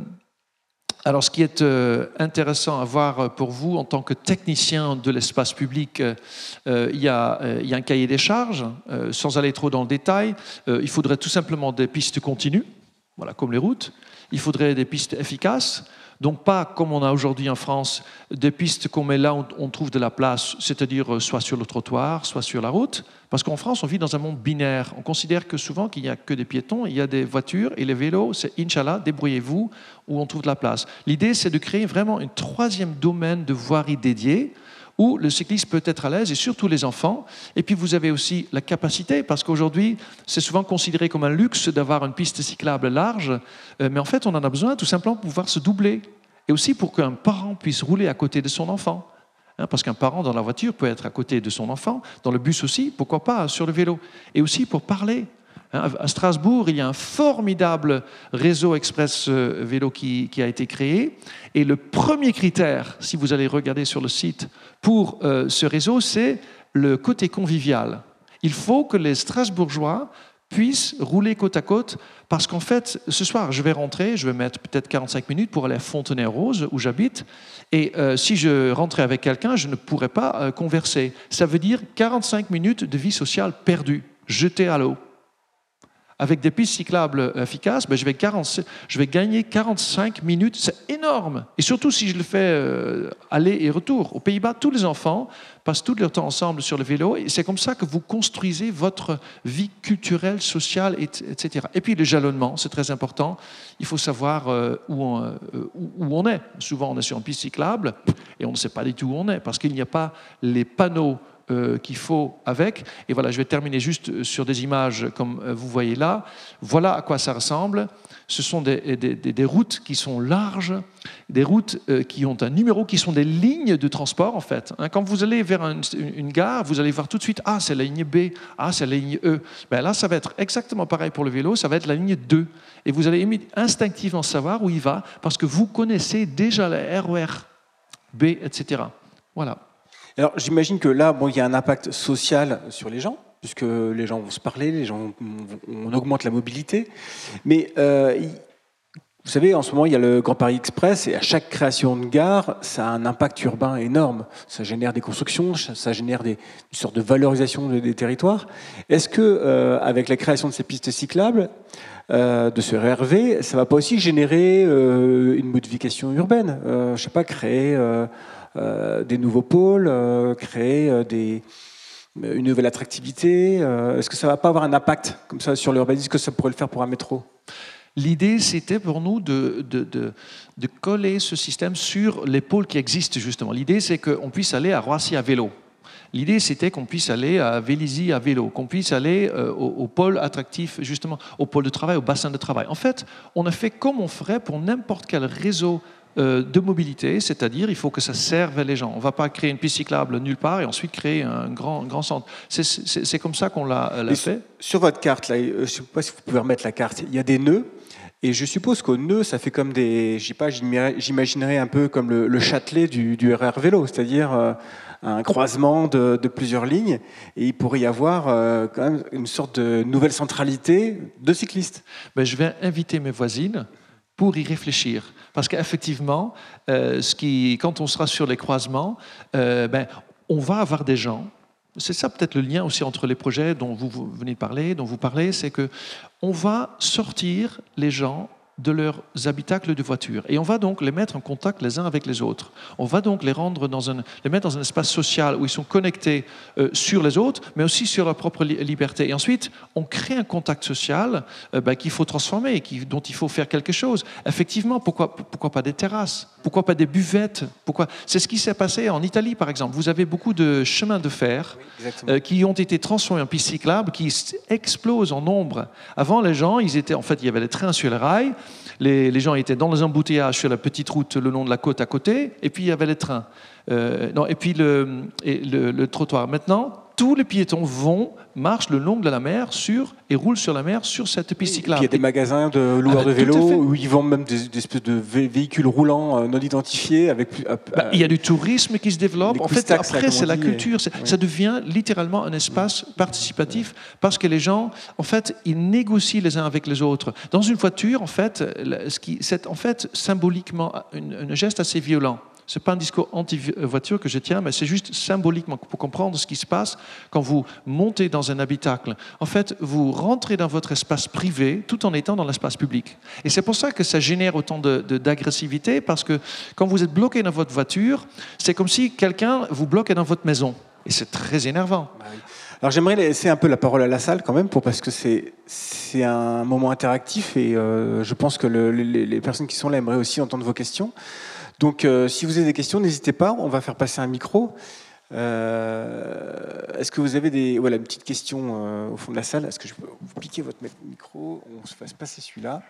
F: alors, ce qui est euh, intéressant à voir pour vous en tant que technicien de l'espace public, euh, il, y a, un cahier des charges. sans aller trop dans le détail, il faudrait tout simplement des pistes continues, voilà, comme les routes. Il faudrait des pistes efficaces. Donc pas comme on a aujourd'hui en France, des pistes qu'on met là où on trouve de la place, c'est-à-dire soit sur le trottoir, soit sur la route. Parce qu'en France, on vit dans un monde binaire. On considère que souvent qu'il n'y a que des piétons, il y a des voitures et les vélos, c'est Inch'Allah, débrouillez-vous où on trouve de la place. L'idée, c'est de créer vraiment un troisième domaine de voirie dédié où le cycliste peut être à l'aise, et surtout les enfants. Et puis vous avez aussi la capacité, parce qu'aujourd'hui, c'est souvent considéré comme un luxe d'avoir une piste cyclable large, euh, mais en fait, on en a besoin tout simplement pour pouvoir se doubler et aussi pour qu'un parent puisse rouler à côté de son enfant. Hein, parce qu'un parent dans la voiture peut être à côté de son enfant, dans le bus aussi, pourquoi pas, sur le vélo. Et aussi pour parler. Hein, à Strasbourg, il y a un formidable réseau express euh, vélo qui, a été créé. Et le premier critère, si vous allez regarder sur le site, pour euh, ce réseau, c'est le côté convivial. Il faut que les Strasbourgeois puissent rouler côte à côte, parce qu'en fait, ce soir, je vais rentrer, je vais mettre peut-être 45 minutes pour aller à Fontenay-Rose, où j'habite, et euh, si je rentrais avec quelqu'un, je ne pourrais pas converser. Ça veut dire 45 minutes de vie sociale perdue, jetée à l'eau. Avec des pistes cyclables efficaces, ben je, vais gagner 45 minutes. C'est énorme. Et surtout si je le fais euh, aller et retour. Aux Pays-Bas, tous les enfants passent tout leur temps ensemble sur le vélo. Et c'est comme ça que vous construisez votre vie culturelle, sociale, etc. Et puis le jalonnement, c'est très important. Il faut savoir euh, euh, où on est. Souvent, on est sur une piste cyclable et on ne sait pas du tout où on est parce qu'il n'y a pas les panneaux euh, qu'il faut avec. Et voilà, je vais terminer juste sur des images comme euh, vous voyez là. Voilà à quoi ça ressemble. Ce sont des, des, routes qui sont larges, des routes euh, qui ont un numéro, qui sont des lignes de transport en fait. Hein, quand vous allez vers une, gare, vous allez voir tout de suite, ah c'est la ligne B, ah c'est la ligne E. Ben là, ça va être exactement pareil pour le vélo, ça va être la ligne 2. Et vous allez instinctivement savoir où il va parce que vous connaissez déjà la RER B, etc. Voilà.
D: Alors j'imagine que là, bon, il y a un impact social sur les gens, puisque les gens vont se parler, les gens, on, augmente la mobilité. Mais euh, vous savez, en ce moment, il y a le Grand Paris Express, et à chaque création de gare, ça a un impact urbain énorme. Ça génère des constructions, ça génère des, une sorte de valorisation des territoires. Est-ce que, euh, avec la création de ces pistes cyclables, euh, de ce RRV, ça va pas aussi générer une modification urbaine Je sais pas, créer des nouveaux pôles, euh, créer euh, une nouvelle attractivité Est-ce que ça ne va pas avoir un impact comme ça sur l'urbanisme que ça pourrait le faire pour un métro?
F: L'idée, c'était pour nous de, coller ce système sur les pôles qui existent, justement. L'idée, c'est qu'on puisse aller à Roissy à vélo. L'idée, c'était qu'on puisse aller à Vélizy à vélo, qu'on puisse aller au, pôle attractif, justement, au pôle de travail, au bassin de travail. En fait, on a fait comme on ferait pour n'importe quel réseau euh, de mobilité, c'est-à-dire il faut que ça serve les gens. On ne va pas créer une piste cyclable nulle part et ensuite créer un grand, grand centre. C'est comme ça qu'on l'a fait.
D: Sur votre carte, là, euh, je ne sais pas si vous pouvez remettre la carte, il y a des nœuds. Et je suppose qu'au nœud, ça fait comme des. Je sais pas, j'imaginerais un peu comme le, Châtelet du, du, RR vélo, c'est-à-dire euh, un croisement de, plusieurs lignes. Et il pourrait y avoir quand même une sorte de nouvelle centralité de cyclistes.
F: Ben, je vais inviter mes voisines pour y réfléchir. Parce qu'effectivement, euh, quand on sera sur les croisements, euh, ben, on va avoir des gens. C'est ça peut-être le lien aussi entre les projets dont vous, venez de parler, dont vous parlez, c'est que on va sortir les gens de leurs habitacles de voiture. Et on va donc les mettre en contact les uns avec les autres. On va donc les, rendre dans un, les mettre dans un espace social où ils sont connectés euh, sur les autres, mais aussi sur leur propre liberté. Et ensuite, on crée un contact social euh, ben, qu'il faut transformer, qui, dont il faut faire quelque chose. Effectivement, pourquoi, pourquoi pas des terrasses? Pourquoi pas des buvettes? Pourquoi... C'est ce qui s'est passé en Italie, par exemple. Vous avez beaucoup de chemins de fer euh, qui ont été transformés en pistes cyclables, qui explosent en nombre. Avant, les gens, ils étaient, en fait, il y avait les trains sur les rails, les, gens étaient dans les embouteillages sur la petite route le long de la côte à côté, et puis il y avait les trains. Euh, non, et puis le, le, trottoir. Maintenant, tous les piétons vont, marchent le long de la mer sur, et roulent sur la mer sur cette piste cyclable.
D: il y a des magasins de loueurs ah, de vélos où ils vendent même des, espèces de véhicules roulants euh, non identifiés. Avec,
F: euh, bah, il y a du tourisme qui se développe. En fait, après, c'est la culture. Ça devient littéralement un espace participatif parce que les gens, en fait, ils négocient les uns avec les autres. Dans une voiture, en fait, c'est en fait symboliquement un geste assez violent. Ce n'est pas un discours anti-voiture que je tiens, mais c'est juste symboliquement pour comprendre ce qui se passe quand vous montez dans un habitacle. En fait, vous rentrez dans votre espace privé tout en étant dans l'espace public. Et c'est pour ça que ça génère autant d'agressivité, parce que quand vous êtes bloqué dans votre voiture, c'est comme si quelqu'un vous bloquait dans votre maison. Et c'est très énervant. Bah
D: Alors j'aimerais laisser un peu la parole à la salle quand même, parce que c'est un moment interactif et euh, je pense que les personnes qui sont là aimeraient aussi entendre vos questions. Donc, euh, si vous avez des questions, n'hésitez pas. On va faire passer un micro. Euh, est-ce que vous avez des voilà une petite question euh, au fond de la salle? Est-ce que je peux vous piquer votre micro? On se fasse passer celui-là.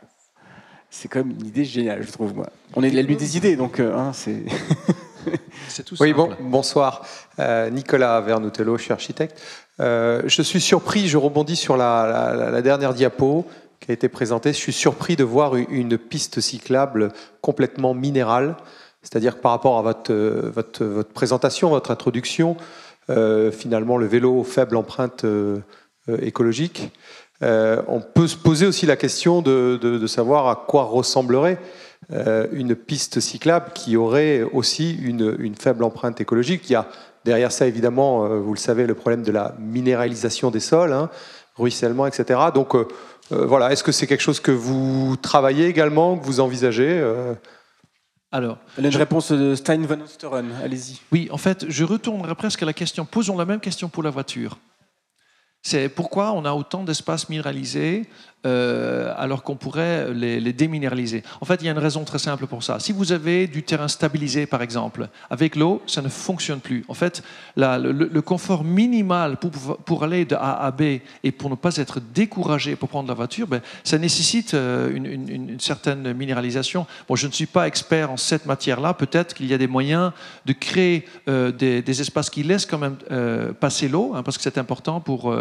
D: c'est quand même une idée géniale, je trouve. Moi. On est de la nuit des idées, donc hein, c'est.
F: C'est tout
H: Oui,
F: simple.
H: bon, bonsoir. Euh, Nicolas Vernutello, je suis architecte. Euh, je suis surpris, je rebondis sur la, la- la dernière diapo qui a été présentée. Je suis surpris de voir une- piste cyclable complètement minérale. C'est-à-dire par rapport à votre, euh, votre, votre présentation, votre introduction, euh, finalement, le vélo faible empreinte euh, euh, écologique, on peut se poser aussi la question de, savoir à quoi ressemblerait une piste cyclable qui aurait aussi une, faible empreinte écologique. Il y a derrière ça, évidemment, vous le savez, le problème de la minéralisation des sols, hein, ruissellement, etc. Donc voilà, est-ce que c'est quelque chose que vous travaillez également, que vous envisagez euh?
F: Alors,
D: Elle a une réponse de Stein van Osteren. Allez-y.
F: oui, en fait, je retournerai presque à la question. Posons la même question pour la voiture. C'est pourquoi on a autant d'espaces minéralisés euh, alors qu'on pourrait les, déminéraliser. En fait, il y a une raison très simple pour ça. Si vous avez du terrain stabilisé, par exemple, avec l'eau, ça ne fonctionne plus. En fait, le, confort minimal pour, aller de A à B et pour ne pas être découragé pour prendre la voiture, ben, ça nécessite euh, une, certaine minéralisation. Bon, je ne suis pas expert en cette matière-là. Peut-être qu'il y a des moyens de créer euh, des, espaces qui laissent quand même passer l'eau, hein, parce que c'est important pour,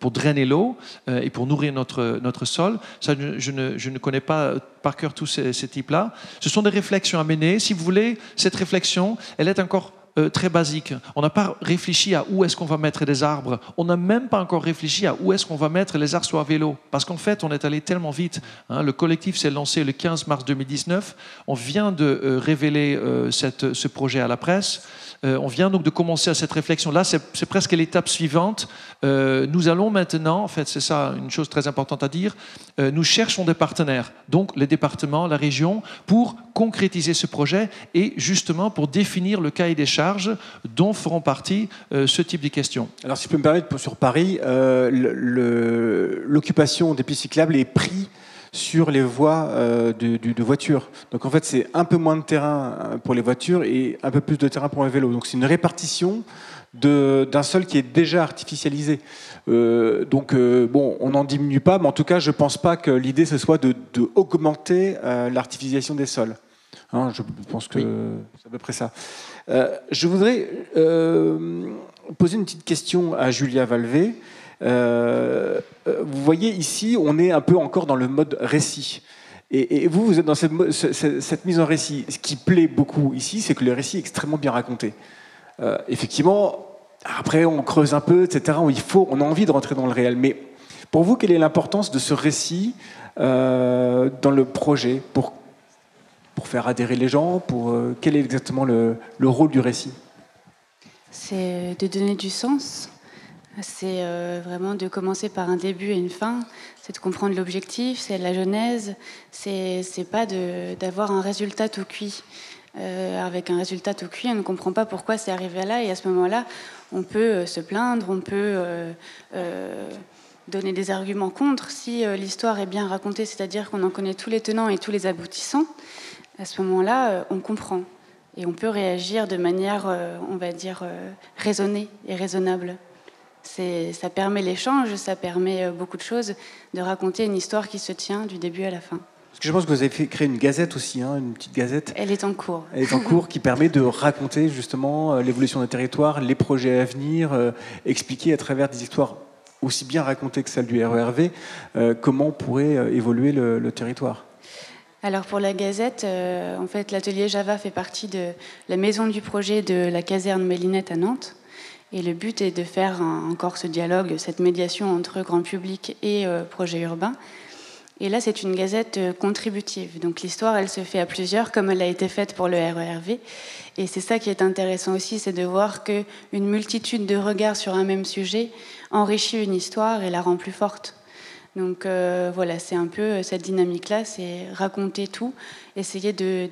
F: pour drainer l'eau et pour nourrir notre, notre sol. Je, ne, je ne connais pas par cœur tous ces, ces types-là. Ce sont des réflexions à mener. Si vous voulez, cette réflexion, elle est encore euh, très basique. On n'a pas réfléchi à où est-ce qu'on va mettre des arbres. On n'a même pas encore réfléchi à où est-ce qu'on va mettre les arceaux à vélo. Parce qu'en fait, on est allé tellement vite. hein. Le collectif s'est lancé le 15 mars 2019. On vient de euh, révéler euh, ce projet à la presse. On vient donc de commencer à cette réflexion. Là, c'est presque l'étape suivante. Nous allons maintenant, en fait, c'est ça une chose très importante à dire, nous cherchons des partenaires, donc les départements, la région, pour concrétiser ce projet et justement pour définir le cahier des charges dont feront partie euh, ce type de questions.
D: Alors, si je peux me permettre, sur Paris, euh, l'occupation des pistes cyclables est prise sur les voies euh, de, de- de voitures. Donc, en fait, c'est un peu moins de terrain pour les voitures et un peu plus de terrain pour les vélos. Donc, c'est une répartition d'un sol qui est déjà artificialisé. Euh, donc, euh, bon, on n'en diminue pas, mais en tout cas, je ne pense pas que l'idée, ce soit de, de augmenter l'artificialisation des sols. Hein, je pense que c'est à peu près ça. Euh, je voudrais euh, poser une petite question à Julia Valvé. Euh, vous voyez ici, on est un peu encore dans le mode récit. Et, vous, vous êtes dans cette, mise en récit. Ce qui plaît beaucoup ici, c'est que le récit est extrêmement bien raconté. Effectivement, après, on creuse un peu, etc. Il faut, on a envie de rentrer dans le réel. Mais pour vous, quelle est l'importance de ce récit dans le projet? Pour, pour faire adhérer les gens pour, euh, Quel est exactement le, le rôle du récit?
E: C'est de donner du sens. C'est euh, vraiment de commencer par un début et une fin. C'est de comprendre l'objectif, c'est la genèse. C'est pas d'avoir un résultat tout cuit. Euh, avec un résultat tout cuit, on ne comprend pas pourquoi c'est arrivé là. Et à ce moment-là, on peut se plaindre, on peut donner des arguments contre. Si l'histoire est bien racontée, c'est-à-dire qu'on en connaît tous les tenants et tous les aboutissants, à ce moment-là, euh, on comprend. Et on peut réagir de manière, euh, on va dire, euh, raisonnée et raisonnable. Ça permet l'échange, ça permet beaucoup de choses, de raconter une histoire qui se tient du début à la fin.
D: Parce que je pense que vous avez fait créer une gazette aussi, hein, une petite gazette.
E: Elle est en cours.
D: Elle est en cours qui permet de raconter justement l'évolution des territoires, les projets à venir, euh, expliquer à travers des histoires aussi bien racontées que celles du RERV euh, comment pourrait évoluer le, le territoire.
E: Alors pour la Gazette, euh, en fait, l'atelier Java fait partie de la maison du projet de la caserne Mélinette à Nantes. Et le but est de faire encore ce dialogue, cette médiation entre grand public et euh, projet urbain. Et là, c'est une gazette euh, contributive. Donc l'histoire, elle se fait à plusieurs, comme elle a été faite pour le RERV. Et c'est ça qui est intéressant aussi, c'est de voir qu'une multitude de regards sur un même sujet enrichit une histoire et la rend plus forte. Donc euh, voilà, c'est un peu euh, cette dynamique-là, c'est raconter tout, essayer de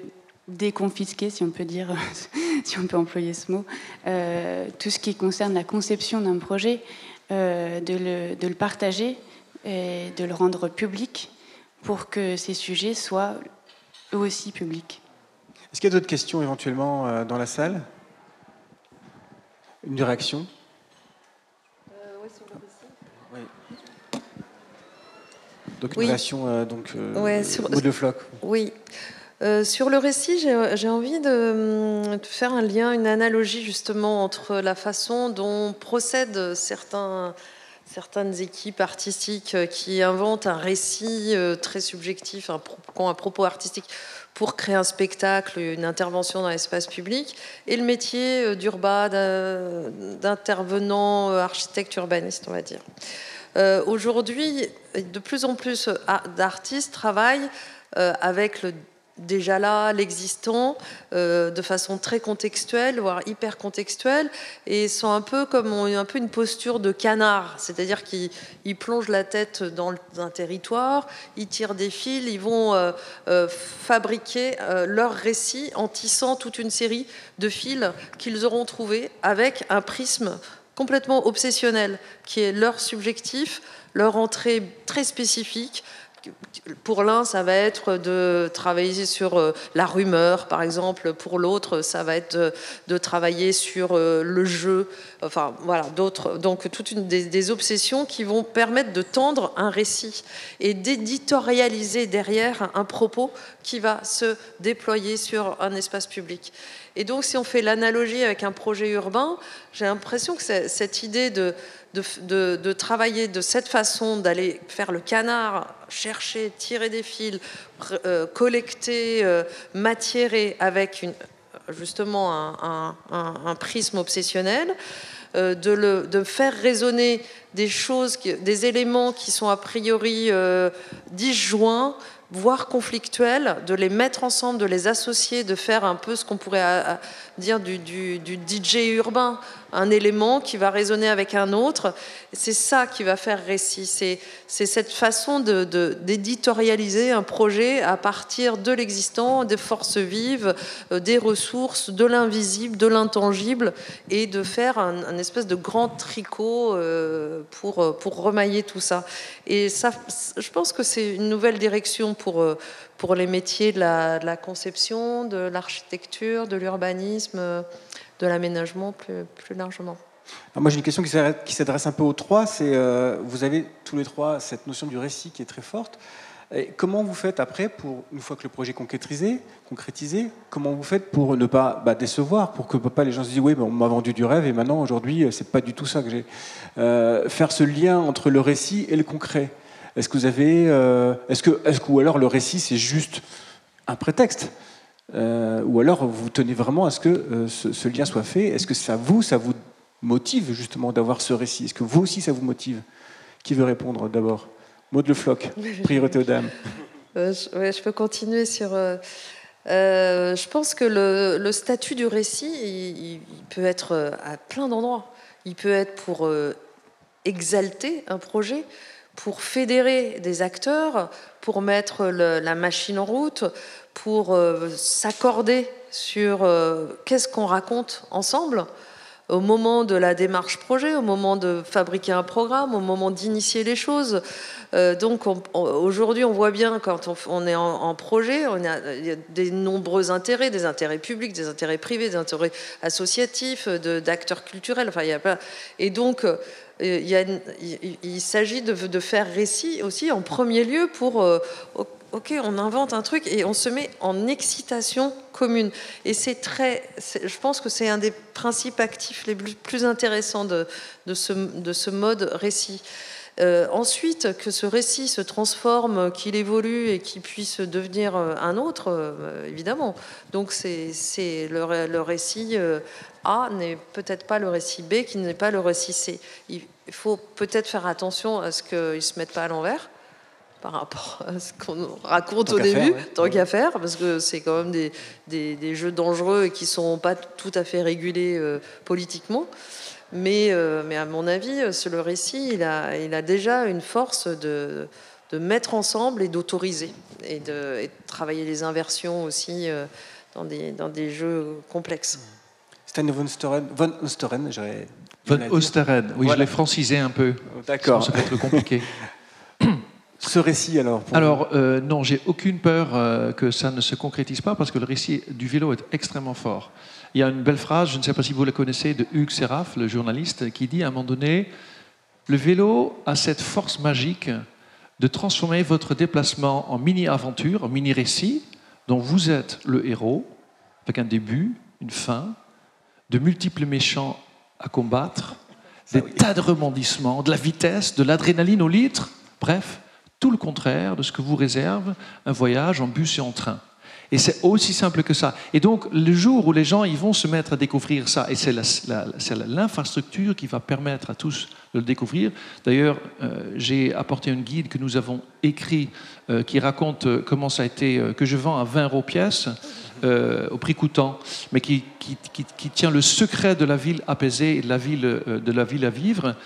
E: déconfisquer, si on peut dire, si on peut employer ce mot, euh, tout ce qui concerne la conception d'un projet, de, le, de le partager et de le rendre public pour que ces sujets soient eux aussi publics.
D: Est-ce qu'il y a d'autres questions éventuellement dans la salle? Une réaction? Donc une relation donc,
G: ouais,
D: de floc.
G: Oui. sur le récit, j'ai envie de, de, faire un lien, une analogie justement entre la façon dont procèdent certains certaines équipes artistiques euh, qui inventent un récit euh, très subjectif, un, un propos artistique pour créer un spectacle, une intervention dans l'espace public, et le métier euh, d'urba, d'intervenant architecte urbaniste, on va dire. Aujourd'hui, de plus en plus d'artistes travaillent avec le déjà là, l'existant, euh, de façon très contextuelle, voire hyper contextuelle, et sont un peu comme un une posture de canard, c'est-à-dire qu'ils plongent la tête dans un territoire, ils tirent des fils, ils vont euh, euh, fabriquer leur récit en tissant toute une série de fils qu'ils auront trouvés avec un prisme complètement obsessionnel, qui est leur subjectif, leur entrée très spécifique, pour l'un, ça va être de travailler sur euh, la rumeur, par exemple. Pour l'autre, ça va être de, travailler sur euh, le jeu. Enfin, voilà, d'autres. Donc, toute une des, obsessions qui vont permettre de tendre un récit et d'éditorialiser derrière un propos qui va se déployer sur un espace public. Et donc, si on fait l'analogie avec un projet urbain, j'ai l'impression que cette idée de de, travailler de cette façon, d'aller faire le canard, chercher, tirer des fils, euh, collecter, euh, avec justement un, prisme obsessionnel, euh, de, le, de, faire résonner des choses, des éléments qui sont a priori disjoints, voire conflictuels, de les mettre ensemble, de les associer, de faire un peu ce qu'on pourrait dire du, DJ urbain, un élément qui va résonner avec un autre. C'est ça qui va faire récit. C'est, cette façon d'éditorialiser un projet à partir de l'existant, des forces vives, euh, des ressources, de l'invisible, de l'intangible, et de faire un, espèce de grand tricot euh, pour, pour remailler tout ça. Et ça, je pense que c'est une nouvelle direction pour euh, pour les métiers de la, conception, de l'architecture, de l'urbanisme de l'aménagement plus, largement.
D: moi j'ai une question qui s'adresse un peu aux trois. C'est euh, vous avez tous les trois cette notion du récit qui est très forte. Comment vous faites après pour une fois que le projet est concrétisé, comment vous faites pour ne pas bah, décevoir, pour que pas les gens se disent oui, on m'a vendu du rêve et maintenant aujourd'hui c'est pas du tout ça que j'ai. Euh, faire ce lien entre le récit et le concret? Est-ce que vous avez, euh, est-ce que, est-ce que ou alors le récit c'est juste un prétexte euh, ou alors vous tenez vraiment à ce que euh, ce, lien soit fait Est-ce que ça vous, ça vous motive justement d'avoir ce récit? Est-ce que vous aussi ça vous motive? Qui veut répondre d'abord? Maud Le Floc, priorité aux dames.
G: Euh, je, peux continuer sur. je pense que le, statut du récit, il, peut être à plein d'endroits. Il peut être pour exalter un projet, pour fédérer des acteurs, pour mettre la machine en route, pour euh, s'accorder sur euh, qu'est-ce qu'on raconte ensemble au moment de la démarche projet, au moment de fabriquer un programme, au moment d'initier les choses. Euh, donc aujourd'hui, on voit bien quand on, est en, projet, il y a des nombreux intérêts, des intérêts publics, des intérêts privés, des intérêts associatifs, d'acteurs culturels. Enfin, il y a pas, et donc il, il, s'agit de, faire récit aussi en premier lieu pour ok, on invente un truc et on se met en excitation commune. Et c'est très, je pense que c'est un des principes actifs les plus intéressants de ce mode récit. Euh, ensuite, que ce récit se transforme, qu'il évolue et qu'il puisse devenir euh, un autre, euh, évidemment. Donc c'est le, le, récit A n'est peut-être pas le récit B, qui n'est pas le récit C. Il faut peut-être faire attention à ce qu'il ne se mette pas à l'envers par rapport à ce qu'on raconte au début, tant qu'à faire, parce que c'est quand même des, des, jeux dangereux et qui ne sont pas tout à fait régulés euh, politiquement. Mais, euh, mais à mon avis, le récit, il a, il a déjà une force de, de mettre ensemble et d'autoriser, et de, et de, travailler les inversions aussi euh, dans, des, dans des jeux complexes.
D: Stan von Storen, von Osteren, j'aurais...
F: Von Osteren, oui, je l'ai francisé un peu.
D: D'accord.
F: Ça peut être compliqué.
D: ce récit alors
F: Alors euh, non, j'ai aucune peur euh, que ça ne se concrétise pas parce que le récit du vélo est extrêmement fort. Il y a une belle phrase, je ne sais pas si vous la connaissez, de Hugues Seraf, le journaliste, qui dit à un moment donné, le vélo a cette force magique de transformer votre déplacement en mini-aventure, en mini-récit, dont vous êtes le héros, avec un début, une fin, de multiples méchants à combattre, des tas de rebondissements, de la vitesse, de l'adrénaline au litre, bref, tout le contraire de ce que vous réserve un voyage en bus et en train. Et c'est aussi simple que ça. Et donc, le jour où les gens ils vont se mettre à découvrir ça, et c'est l'infrastructure qui va permettre à tous de le découvrir. D'ailleurs, euh, j'ai apporté un guide que nous avons écrit euh, qui raconte euh, comment ça a été, que je vends à 20 euros pièce. au prix coûtant, mais qui, qui, qui, tient le secret de la ville apaisée et de la de la ville à vivre.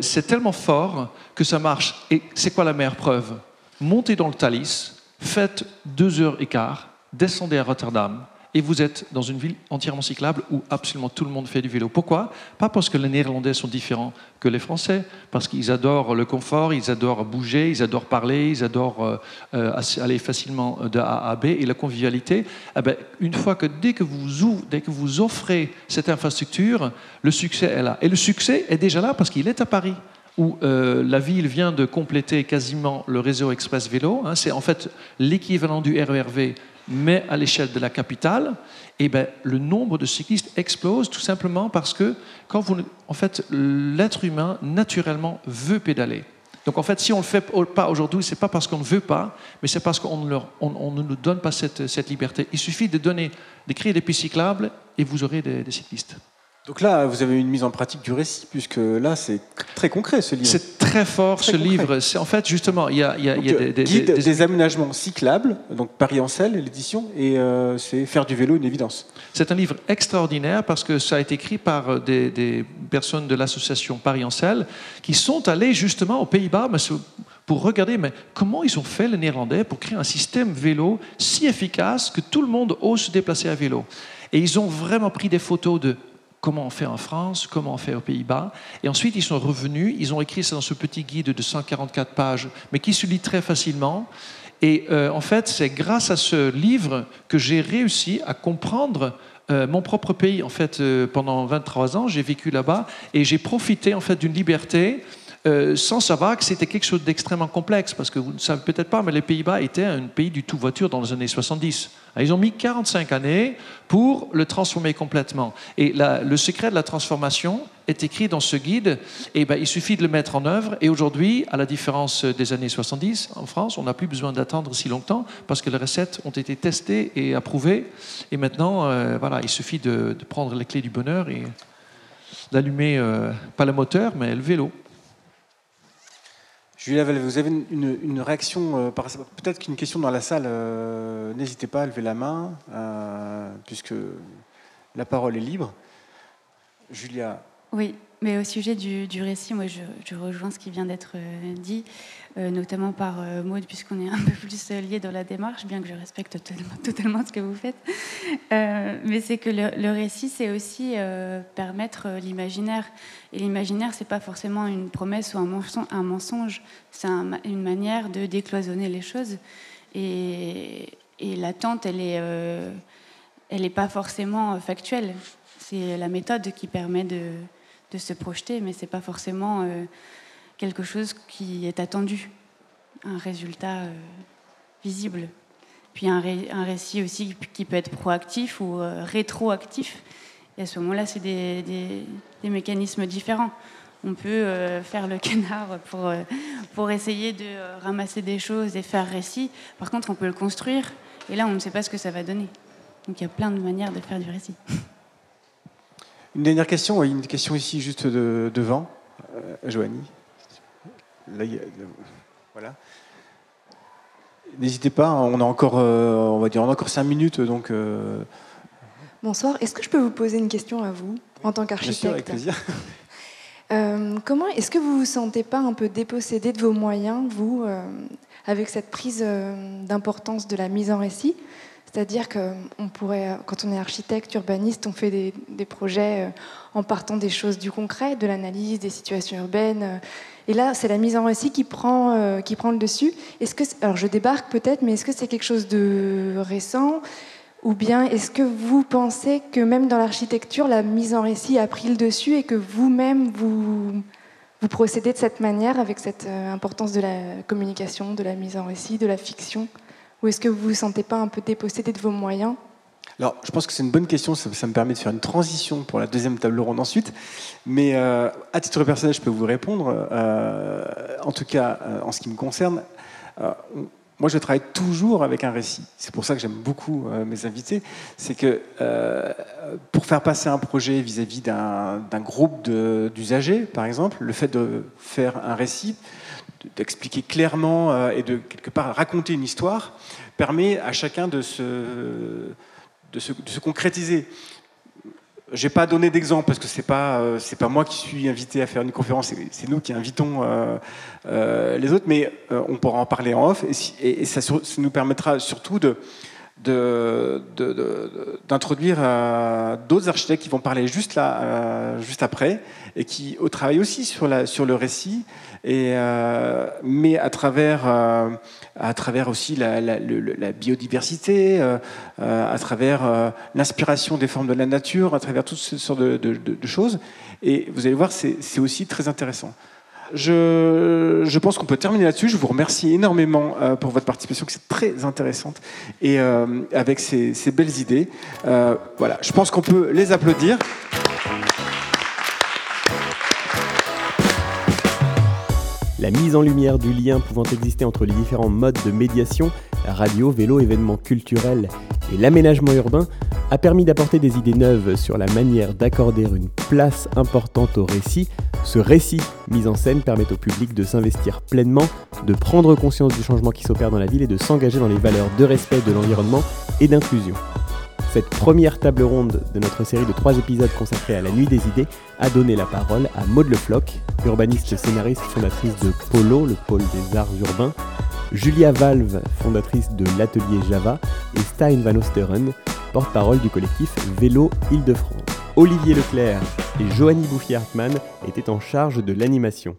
F: c'est tellement fort que ça marche. Et c'est quoi la meilleure preuve? Montez dans le Thalys, faites deux heures et quart, descendez à Rotterdam, et vous êtes dans une ville entièrement cyclable où absolument tout le monde fait du vélo. Pourquoi? Pas parce que les Néerlandais sont différents que les Français, parce qu'ils adorent le confort, ils adorent bouger, ils adorent parler, ils adorent euh, euh, aller facilement de A à B et la convivialité. Eh ben, une fois que dès que vous dès que vous offrez cette infrastructure, le succès est là. Et le succès est déjà là parce qu'il est à Paris où euh, la ville vient de compléter quasiment le réseau express vélo. Hein. c'est en fait l'équivalent du RERV, mais à l'échelle de la capitale. Et ben, le nombre de cyclistes explose tout simplement parce que quand vous, en fait, l'être humain naturellement veut pédaler. Donc en fait, si on ne le fait pas aujourd'hui, c'est pas parce qu'on ne veut pas, mais c'est parce qu'on ne, ne nous donne pas cette, cette, liberté. Il suffit de donner, de créer des pistes cyclables et vous aurez des cyclistes.
D: Donc là, vous avez une mise en pratique du récit, puisque là, c'est très concret ce livre.
F: C'est très fort ce livre. C'est en fait justement, il y a, y a, y a
D: des, des, aménagements cyclables, donc Paris Ancel, l'édition, et euh, c'est faire du vélo une évidence.
F: C'est un livre extraordinaire parce que ça a été écrit par euh, des, personnes de l'association Paris Ancel qui sont allées justement aux Pays-Bas pour regarder mais comment ils ont fait les Néerlandais pour créer un système vélo si efficace que tout le monde ose se déplacer à vélo. Et ils ont vraiment pris des photos de comment on fait en France, comment on fait aux Pays-Bas. Et ensuite, ils sont revenus, ils ont écrit ça dans ce petit guide de 144 pages, mais qui se lit très facilement. Et euh, en fait, c'est grâce à ce livre que j'ai réussi à comprendre euh, mon propre pays. En fait, euh, pendant 23 ans, j'ai vécu là-bas et j'ai profité en fait d'une liberté euh, sans savoir que c'était quelque chose d'extrêmement complexe, parce que vous ne savez peut-être pas, mais les Pays-Bas étaient un pays du tout voiture dans les années 70. Ah, ils ont mis 45 années pour le transformer complètement. Et le secret de la transformation est écrit dans ce guide, et ben, il suffit de le mettre en œuvre. Et aujourd'hui, à la différence des années 70, en France, on n'a plus besoin d'attendre si longtemps, parce que les recettes ont été testées et approuvées. Et maintenant, euh, voilà, il suffit de, prendre les clés du bonheur et d'allumer, euh, pas le moteur, mais le vélo.
D: Julia vous avez une, réaction, euh, peut-être qu'une question dans la salle, euh, n'hésitez pas à lever la main, euh, puisque la parole est libre. Julia.
E: Oui, mais au sujet du, récit, moi je, rejoins ce qui vient d'être dit, notamment par Maud, puisqu'on est un peu plus liés dans la démarche, bien que je respecte totalement, ce que vous faites. mais c'est que le, récit, c'est aussi permettre l'imaginaire. Et l'imaginaire, c'est pas forcément une promesse ou un mensonge, c'est une manière de décloisonner les choses. Et, l'attente, elle est, euh, elle n'est pas forcément factuelle. C'est la méthode qui permet de, se projeter, mais c'est pas forcément euh, quelque chose qui est attendu, un résultat euh, visible. Puis un, récit aussi qui peut être proactif ou rétroactif. Et à ce moment-là, c'est des, mécanismes différents. On peut euh, faire le canard pour, euh, pour essayer de euh, ramasser des choses et faire récit. Par contre, on peut le construire. Et là, on ne sait pas ce que ça va donner. Donc il y a plein de manières de faire du récit.
D: Une dernière question, une question ici juste devant, Joanie. Voilà. N'hésitez pas, on a encore, on va dire, on a encore cinq minutes, donc
I: Bonsoir. Est-ce que je peux vous poser une question à vous, en tant qu'architecte
D: Bien sûr, avec plaisir.
I: Euh, comment est-ce que vous vous sentez pas un peu dépossédé de vos moyens, vous, euh, avec cette prise euh, d'importance de la mise en récit? C'est-à-dire que pourrait, quand on est architecte, urbaniste, on fait des, projets en partant des choses du concret, de l'analyse des situations urbaines. et là, c'est la mise en récit qui prend, qui prend le dessus. Est-ce que, alors je débarque peut-être, mais est-ce que c'est quelque chose de récent? Ou bien est-ce que vous pensez que même dans l'architecture, la mise en récit a pris le dessus et que vous-même, vous, vous procédez de cette manière avec cette importance de la communication, de la mise en récit, de la fiction? Ou est-ce que vous vous sentez pas un peu dépossédé de vos moyens
D: alors, je pense que c'est une bonne question. Ça, me permet de faire une transition pour la deuxième table ronde ensuite. Mais à titre personnel, je peux vous répondre. en tout cas, en ce qui me concerne, moi, je travaille toujours avec un récit. C'est pour ça que j'aime beaucoup euh, mes invités. C'est que euh, pour faire passer un projet vis-à-vis d'un groupe d'usagers, par exemple, le fait de faire un récit, d'expliquer clairement euh, et de quelque part raconter une histoire, permet à chacun de se, de se, concrétiser. Je n'ai pas donné d'exemple parce que c'est pas euh, pas moi qui suis invité à faire une conférence, c'est nous qui invitons euh, les autres, mais on pourra en parler en off et, ça, nous permettra surtout de d'introduire d'autres architectes qui vont parler juste là, juste après, et qui au travail aussi sur, la, le récit, et, mais à travers à travers aussi la, biodiversité, euh, euh, à travers euh, l'inspiration des formes de la nature, à travers toutes ces sortes de, choses. Et vous allez voir, c'est aussi très intéressant. Je, pense qu'on peut terminer là-dessus. Je vous remercie énormément pour votre participation, qui c'est très intéressante, et avec ces, belles idées. voilà, je pense qu'on peut les applaudir.
C: La mise en lumière du lien pouvant exister entre les différents modes de médiation, radio, vélo, événements culturels et l'aménagement urbain, a permis d'apporter des idées neuves sur la manière d'accorder une place importante au récit. Ce récit mis en scène permet au public de s'investir pleinement, de prendre conscience du changement qui s'opère dans la ville et de s'engager dans les valeurs de respect de l'environnement et d'inclusion. Cette première table ronde de notre série de trois épisodes consacrés à la nuit des idées a donné la parole à Maude Lefloc, urbaniste scénariste fondatrice de Polo, le pôle des arts urbains, Julia Valve, fondatrice de l'atelier Java, et Stein Van Osteren, porte-parole du collectif Vélo Île-de-France. Olivier Leclerc et Joanny Bouffier-Hartmann étaient en charge de l'animation.